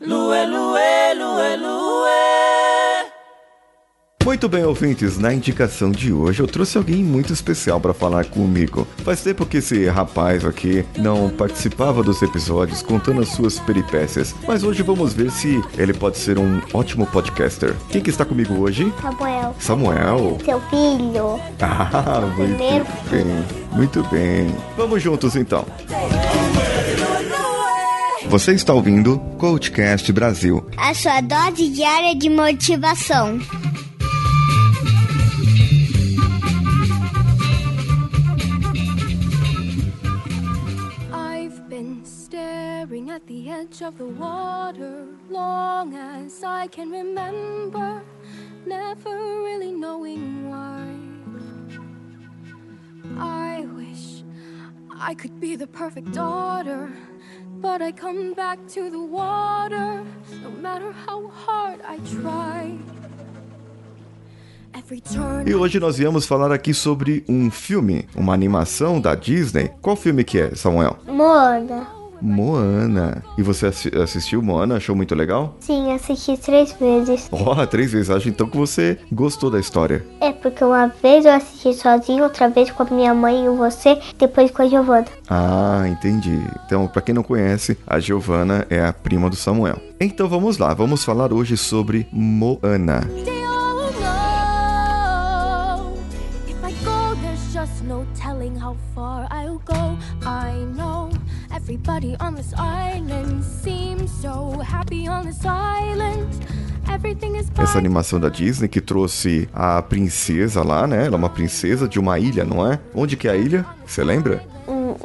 Lue, lue, lue, lue. Muito bem, ouvintes, na indicação de hoje eu trouxe alguém muito especial para falar comigo. Faz tempo que esse rapaz aqui não participava dos episódios contando as suas peripécias, mas hoje vamos ver se ele pode ser um ótimo podcaster. Quem que está comigo hoje? Samuel, Samuel. seu filho. Ah, muito Primeiro. bem, muito bem. Vamos juntos então. Você está ouvindo Coachcast Brasil. A sua dose diária de motivação. I've been staring at the edge of the water long as I can remember, never really knowing why. I wish I could be the perfect daughter, but I come back to the water no matter how hard I try. Every turn E hoje nós viemos falar aqui sobre um filme, uma animação da Disney. Qual filme que é, Samuel? Moana. Moana. E você assi- assistiu Moana? Achou muito legal? Sim, assisti três vezes. Ó, três vezes. Acho então que você gostou da história. É porque uma vez eu assisti sozinho, outra vez com a minha mãe e você, depois com a Giovana. Ah, entendi. Então, pra quem não conhece, a Giovanna é a prima do Samuel. Então vamos lá, vamos falar hoje sobre Moana. They all know if I go, there's just no telling how far I'll go. I know everybody on this island seems so happy on this island. Essa animação da Disney que trouxe a princesa lá, né? Ela é uma princesa de uma ilha, não é? Onde que é a ilha? Você lembra?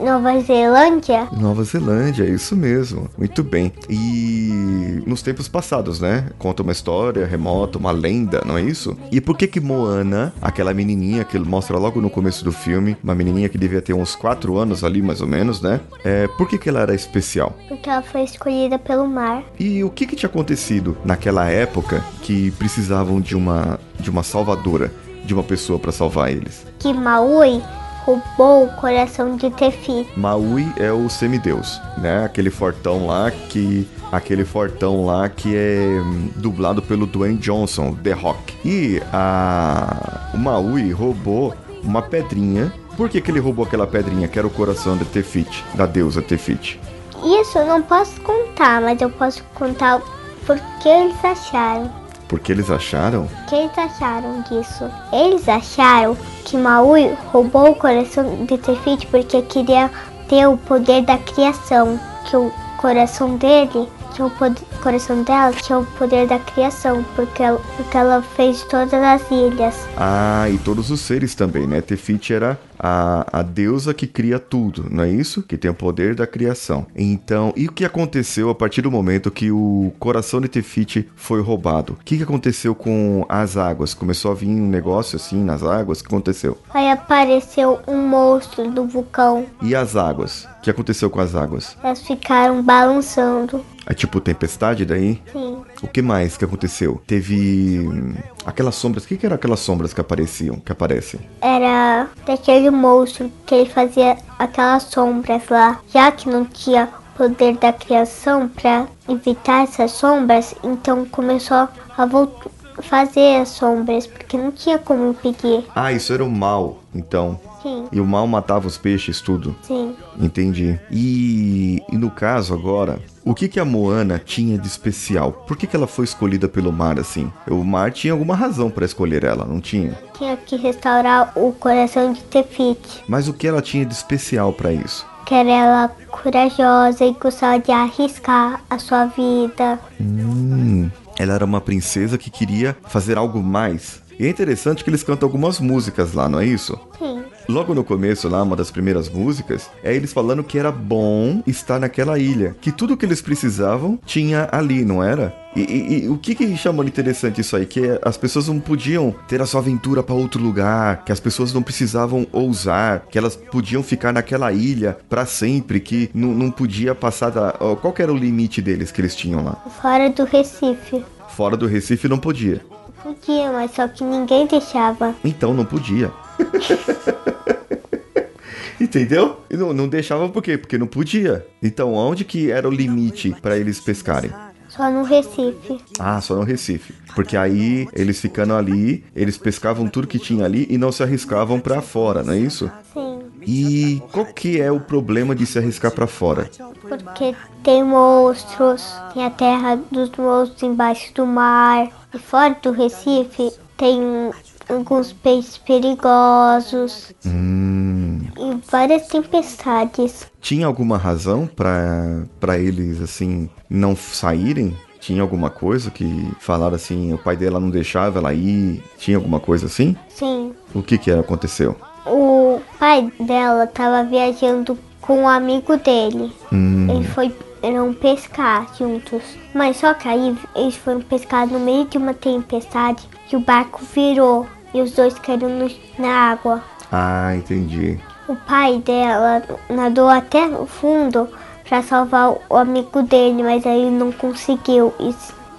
Nova Zelândia? Nova Zelândia, é isso mesmo. Muito bem. E nos tempos passados, né? Conta uma história remota, uma lenda, não é isso? E por que que Moana, aquela menininha que ele mostra logo no começo do filme, uma menininha que devia ter uns 4 anos ali, mais ou menos, né? É, por que que ela era especial? Porque ela foi escolhida pelo mar. E o que que tinha acontecido naquela época que precisavam de uma de uma salvadora, de uma pessoa para salvar eles? Que Maui roubou o coração de Tefi. Maui é o semideus, né? Aquele fortão lá que aquele fortão lá que é hum, dublado pelo Dwayne Johnson, The Rock. E a o Maui roubou uma pedrinha. Por que, que ele roubou aquela pedrinha que era o coração de Tefiti, da deusa Tefiti? Isso eu não posso contar, mas eu posso contar por que eles acharam. Porque eles acharam que eles acharam disso? Eles acharam que Maui roubou o coração de Tefiti porque queria ter o poder da criação. Que o coração dele, que o coração dela tinha o poder da criação, porque ela, porque ela fez todas as ilhas. Ah, e todos os seres também, né? Tefiti era a, a deusa que cria tudo, não é isso? Que tem o poder da criação. Então, e o que aconteceu a partir do momento que o coração de Tefiti foi roubado? O que, que aconteceu com as águas? Começou a vir um negócio assim nas águas? O que aconteceu? Aí apareceu um monstro do vulcão. E as águas? O que aconteceu com as águas? Elas ficaram balançando. É tipo tempestade daí? Sim. O que mais que aconteceu? Teve hum, aquelas sombras. O que, que eram aquelas sombras que apareciam, que aparecem? era daquele monstro que ele fazia aquelas sombras lá. Já que não tinha poder da criação para evitar essas sombras, então começou a voltar fazer as sombras, porque não tinha como impedir. Ah, isso era o mal, então. Sim, E o mal matava os peixes, tudo. sim. Entendi. E, e no caso agora, o que que a Moana tinha de especial? Por que que ela foi escolhida pelo mar assim? O mar tinha alguma razão pra escolher ela, não tinha? Tinha que restaurar o coração de Tefiti, Mas o que ela tinha de especial pra isso? que era ela corajosa e gostava de arriscar a sua vida. Hum, ela era uma princesa que queria fazer algo mais. E é interessante que eles cantam algumas músicas lá, não é isso? Sim, Logo no começo, lá, uma das primeiras músicas, é eles falando que era bom estar naquela ilha. Que tudo que eles precisavam tinha ali, não era? E, e- e o que que chamou de interessante isso aí? Que as pessoas não podiam ter a sua aventura para outro lugar, que as pessoas não precisavam ousar, que elas podiam ficar naquela ilha para sempre, que não, não podia passar da... Qual que era o limite deles que eles tinham lá? fora do Recife. Fora do Recife não podia. Podia, mas só que ninguém deixava. Então não podia. Entendeu? E não, não deixava por quê? Porque não podia. Então, onde que era o limite para eles pescarem? Só no Recife. Ah, só no Recife. Porque aí eles ficando ali, eles pescavam tudo que tinha ali e não se arriscavam pra fora, não é isso? Sim. E qual que é o problema de se arriscar pra fora? Porque tem monstros, tem a terra dos monstros embaixo do mar. E fora do Recife tem alguns peixes perigosos Hum, várias tempestades. tinha alguma razão para eles assim não saírem? Tinha alguma coisa que falaram assim, o pai dela não deixava ela ir? Tinha alguma coisa assim? Sim. O que que aconteceu? O pai dela estava viajando com um amigo dele. Hum, Ele foi eram pescar juntos. Mas só que aí eles foram pescar no meio de uma tempestade que o barco virou e os dois caíram na água. ah, entendi. O pai dela nadou até o fundo para salvar o amigo dele, mas aí ele não conseguiu. E,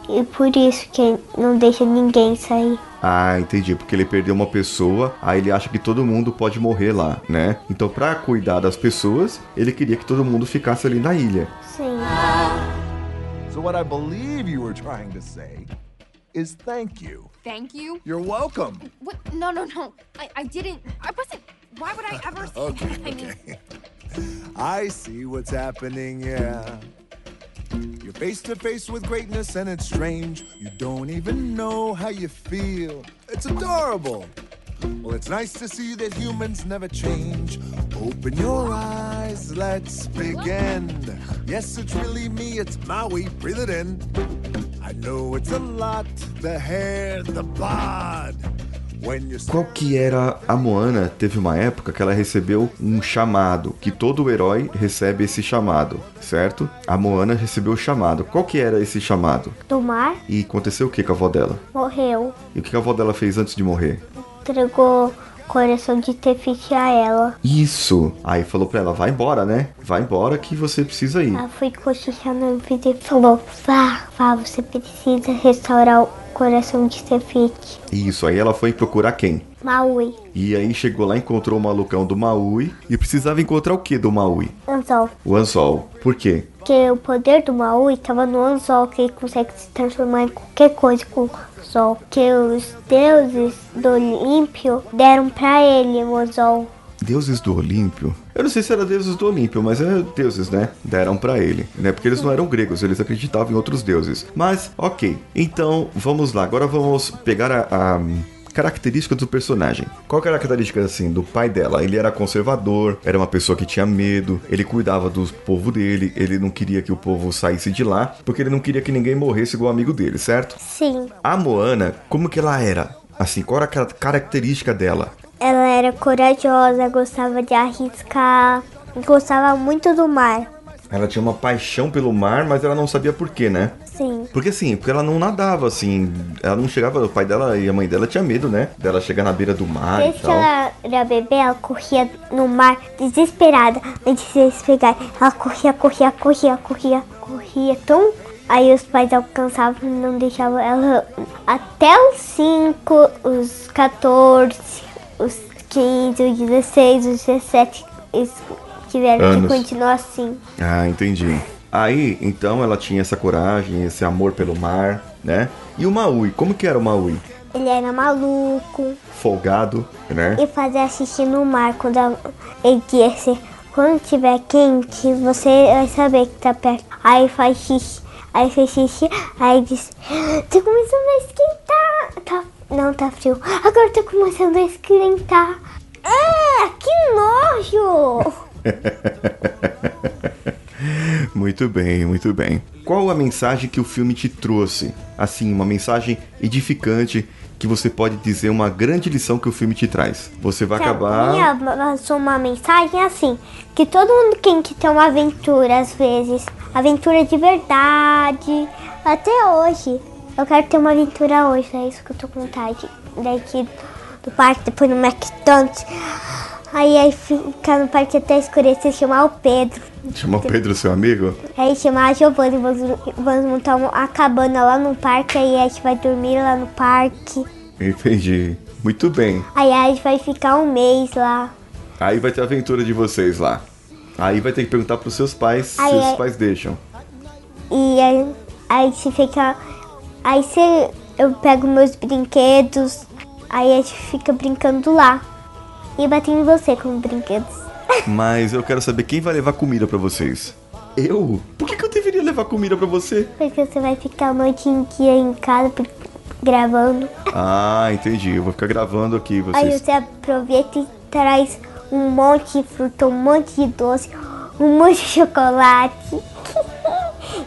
e por isso que não deixa ninguém sair. Ah, entendi. Porque ele perdeu uma pessoa, aí ele acha que todo mundo pode morrer lá, né? Então, pra cuidar das pessoas, ele queria que todo mundo ficasse ali na ilha. Sim. So, what I believe you were trying to say is thank you. Thank you. You're welcome. What? No, no, no. I, I didn't. I wasn't. Why would I ever say Okay, that? I mean, okay. I see what's happening, yeah. You're face to face with greatness and it's strange. You don't even know how you feel. It's adorable. Well, it's nice to see that humans never change. Open your eyes, let's begin. Yes, it's really me, it's Maui, breathe it in. I know it's a lot the hair, the bod. Qual que era a Moana? Teve uma época que ela recebeu um chamado, que todo herói recebe esse chamado, certo? A Moana recebeu o chamado. Qual que era esse chamado? Do mar E aconteceu o que com a avó dela? morreu. E o que a avó dela fez antes de morrer? Entregou coração de Tefiti a ela. Isso! Aí falou pra ela, vai embora, né? Vai embora que você precisa ir. Ela foi no ouvido e falou: Vá, vá, você precisa restaurar o coração de Tefiti. Isso, aí ela foi procurar quem? Maui, E aí chegou lá, encontrou o malucão do Maui. E precisava encontrar o que do Maui? anzol. O Anzol. Por quê? Porque o poder do Maui estava no anzol, que ele consegue se transformar em qualquer coisa com o anzol. Que os deuses do Olímpio deram pra ele o anzol. Deuses do Olímpio? Eu não sei se era deuses do Olímpio, mas é deuses, né? Deram pra ele, né? Porque eles não eram gregos, eles acreditavam em outros deuses. Mas, ok. Então, vamos lá. Agora vamos pegar a, a característica do personagem. Qual a característica, assim, do pai dela? Ele era conservador, era uma pessoa que tinha medo, ele cuidava do povo dele, ele não queria que o povo saísse de lá, porque ele não queria que ninguém morresse igual o amigo dele, certo? Sim, A Moana, como que ela era? Assim, qual era a ca- característica dela? Ela era corajosa, gostava de arriscar, gostava muito do mar. Ela tinha uma paixão pelo mar, mas ela não sabia por quê, né? Sim, Porque assim, porque ela não nadava, assim, ela não chegava, o pai dela e a mãe dela tinha medo, né? Dela chegar na beira do mar e desde que tal. ela era bebê, ela corria no mar desesperada antes de eles pegarem. Ela corria, corria, corria, corria, corria tão. Aí os pais alcançavam e não deixavam ela até os 5, os 14, os 15, os 16, os 17. Eles tiveram Anos. que continuar assim. Ah, entendi. Aí, então, ela tinha essa coragem, esse amor pelo mar, né? E o Maui, como que era o Maui? Ele era maluco Folgado, né? e fazia xixi no mar quando ele disse: Quando tiver quente, você vai saber que tá perto. Aí faz xixi, aí fez xixi, aí diz: Tá começando a esquentar. Tá, não, tá frio. Agora tá começando a esquentar. Ah, que nojo! Muito bem, muito bem. Qual a mensagem que o filme te trouxe? Assim, uma mensagem edificante que você pode dizer uma grande lição que o filme te traz. Você vai acabar. Minha uma mensagem assim: que todo mundo tem que ter uma aventura às vezes. Aventura de verdade. Até hoje. Eu quero ter uma aventura hoje, é isso que eu tô com vontade. Daqui do parque, depois no McDonald's. Aí, aí ficar no parque até escurecer, chamar o Pedro. Chamar o Pedro, seu amigo? Aí chamar a Giovanna, vamos, vamos montar uma cabana lá no parque, aí a gente vai dormir lá no parque. Entendi. Muito bem. Aí a gente vai ficar um mês lá. Aí vai ter a aventura de vocês lá. Aí vai ter que perguntar pros seus pais se Aí, os aí- pais deixam. E aí, Aí você fica. Aí você, eu pego meus brinquedos, aí a gente fica brincando lá. E batendo em você com os brinquedos. Mas eu quero saber quem vai levar comida pra vocês. Eu? Por que, que eu deveria levar comida pra você? Porque você vai ficar a noite inteira em casa gravando. Ah, entendi. Eu vou ficar gravando aqui Aí vocês. você aproveita e traz um monte de fruta, um monte de doce, um monte de chocolate,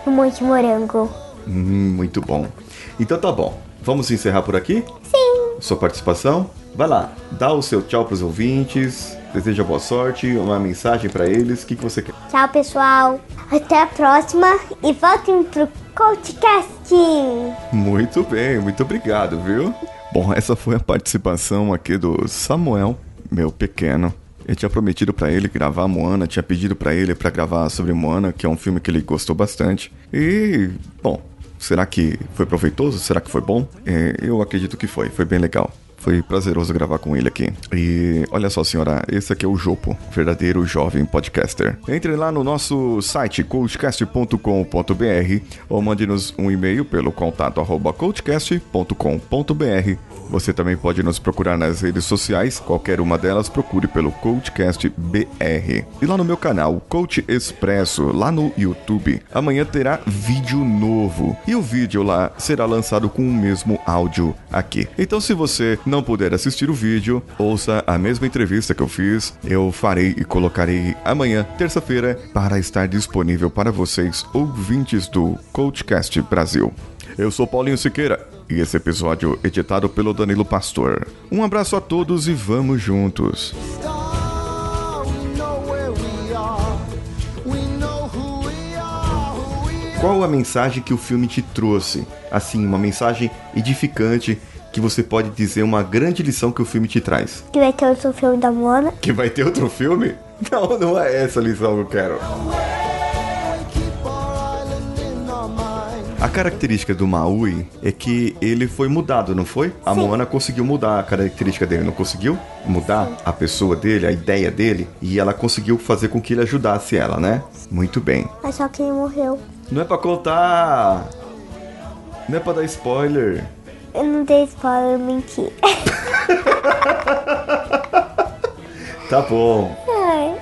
um monte de morango. Hum, muito bom. Então tá bom. Vamos encerrar por aqui? Sim. Sua participação? Vai lá, dá o seu tchau pros ouvintes, deseja boa sorte, uma mensagem pra eles, o que, que você quer? Tchau, pessoal. Até a próxima e voltem pro Coachcast. Muito bem, muito obrigado, viu? Bom, essa foi a participação aqui do Samuel, meu pequeno. Eu tinha prometido pra ele gravar Moana, tinha pedido pra ele pra gravar sobre Moana, que é um filme que ele gostou bastante. E, bom, será que foi proveitoso? Será que foi bom? É, eu acredito que foi, foi bem legal. Foi prazeroso gravar com ele aqui. E olha só, senhora, esse aqui é o Jopo, verdadeiro jovem podcaster. Entre lá no nosso site coachcast.com.br ou mande-nos um e-mail pelo contato arroba coachcast.com.br. Você também pode nos procurar nas redes sociais, qualquer uma delas procure pelo Coachcast BR. E lá no meu canal, Coach Expresso, lá no YouTube, amanhã terá vídeo novo. E o vídeo lá será lançado com o mesmo áudio aqui. Então, se você não puder assistir o vídeo, ouça a mesma entrevista que eu fiz. Eu farei e colocarei amanhã, terça-feira, para estar disponível para vocês, ouvintes do Coachcast Brasil. Eu sou Paulinho Siqueira e esse episódio editado pelo Danilo Pastor. Um abraço a todos e vamos juntos. Qual a mensagem que o filme te trouxe? Assim, uma mensagem edificante que você pode dizer uma grande lição que o filme te traz. Que vai ter outro filme da Mona. Que vai ter outro filme? Não, não é essa a lição que eu quero. A característica do Maui é que ele foi mudado, não foi? A Sim. Moana conseguiu mudar a característica dele, não conseguiu? Mudar a pessoa dele, a ideia dele, e ela conseguiu fazer com que ele ajudasse ela, né? Muito bem. Mas só que ele morreu. Não é pra contar! Não é pra dar spoiler! Eu não dei spoiler, eu menti. Tá bom, Ai,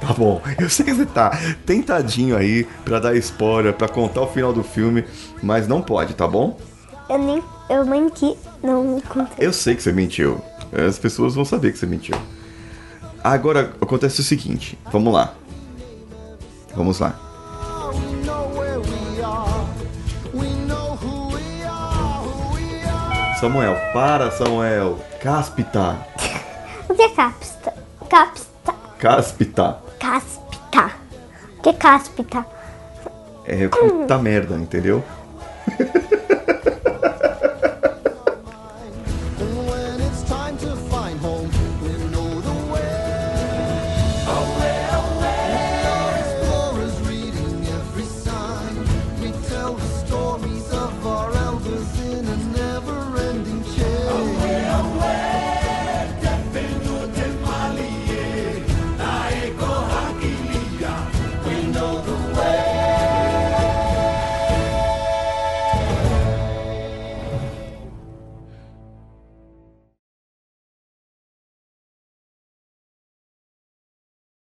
tá bom. Eu sei que você tá tentadinho aí pra dar spoiler, pra contar o final do filme, mas não pode, tá bom? eu nem. Eu menti. Não me contei. Eu sei que você mentiu. As pessoas vão saber que você mentiu. Agora acontece o seguinte, vamos lá. Vamos lá. Samuel, para, Samuel. Cáspita. O que é capsta? Capsta. Cáspita. Caspita. O que é caspita? É puta merda, entendeu?